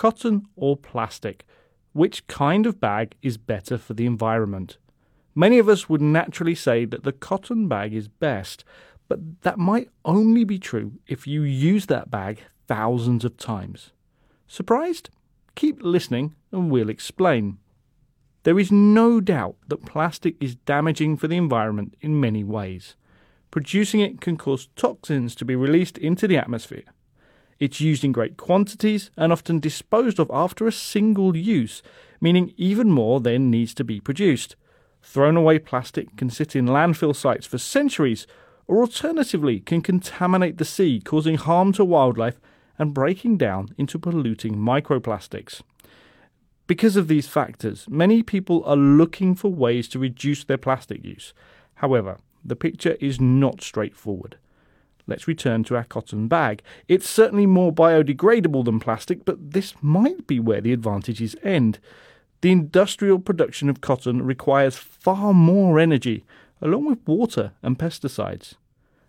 cotton or plastic? Which kind of bag is better for the environment? Many of us would naturally say that the cotton bag is best, but that might only be true if you use that bag thousands of times. Surprised? Keep listening and we'll explain. There is no doubt that plastic is damaging for the environment in many ways. Producing it can cause toxins to be released into the atmosphere. It's used in great quantities and often disposed of after a single use, meaning even more then needs to be produced. Thrown away plastic can sit in landfill sites for centuries, or alternatively, can contaminate the sea, causing harm to wildlife and breaking down into polluting microplastics. Because of these factors, many people are looking for ways to reduce their plastic use. However, the picture is not straightforward. Let's return to our cotton bag. It's certainly more biodegradable than plastic, but this might be where the advantages end. The industrial production of cotton requires far more energy, along with water and pesticides.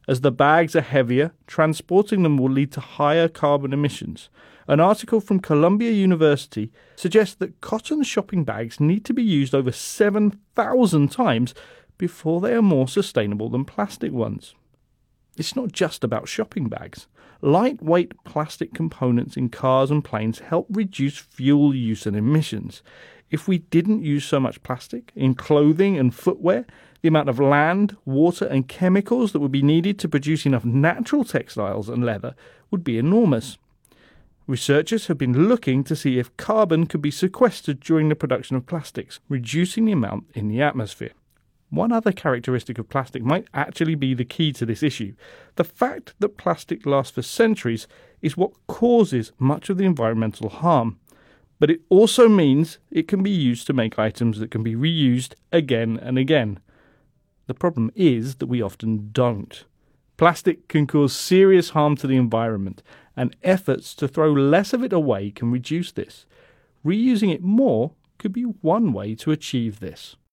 As the bags are heavier, transporting them will lead to higher carbon emissions. An article from Columbia University suggests that cotton shopping bags need to be used over 7,000 times before they are more sustainable than plastic ones. It's not just about shopping bags. Lightweight plastic components in cars and planes help reduce fuel use and emissions. If we didn't use so much plastic in clothing and footwear, the amount of land, water, and chemicals that would be needed to produce enough natural textiles and leather would be enormous. Researchers have been looking to see if carbon could be sequestered during the production of plastics, reducing the amount in the atmosphere. One other characteristic of plastic might actually be the key to this issue. The fact that plastic lasts for centuries is what causes much of the environmental harm. But it also means it can be used to make items that can be reused again and again. The problem is that we often don't. Plastic can cause serious harm to the environment, and efforts to throw less of it away can reduce this. Reusing it more could be one way to achieve this.